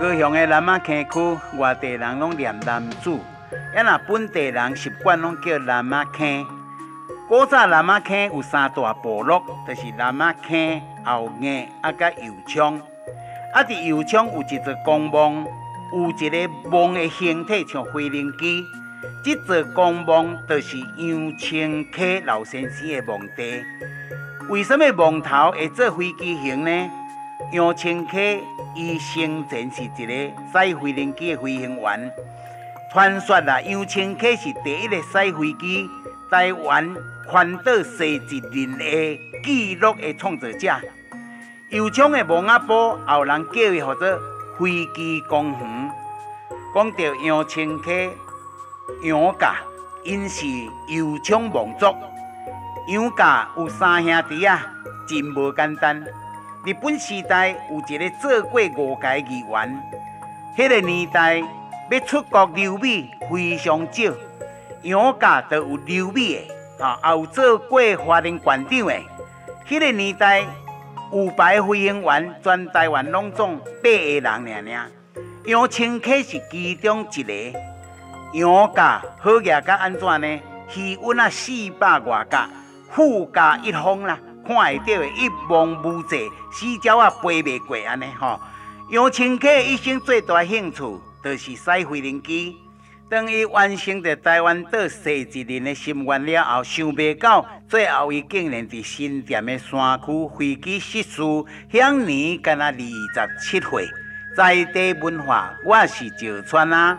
高雄的南仔坑区，外地人拢念楠梓，也那本地人习惯拢叫南仔坑。古早南仔坑有三大部落，就是南仔坑、后硬啊，甲油厂。啊，伫油厂有一座公墓，有一个墓的形体像飞轮机。这座公墓就是杨清溪老先生的墓地。为什么墓头会做飞机形呢？杨清溪伊生前是一个赛飞人机的飞行员。传说啊，杨清溪是第一个赛飞机台湾环岛西一轮的纪录的创造者。油厂的墓仔埔，后人叫伊叫做飞机公园。讲到杨清溪、杨家，因是油厂墓族。杨家有三兄弟啊，真无简单。日本时代有一个做过五届议员，迄个年代要出国留美非常少，杨家都有留美的，啊，也有做过华人馆长的。迄个年代有牌飞行员全台湾拢总八个人尔尔，杨清溪是其中一个。杨家好业甲安怎呢？鱼塭啊四百外甲，富甲一方啦。看会到的一望无际，死鸟啊飞袂过安尼吼。杨清溪一生最大兴趣就是驶飞轮机。当伊完成着台湾岛西一年的心愿了后，想袂到最后伊竟然伫新店的山区飞机失事，享年敢若二十七岁。在地文化我是石川啊。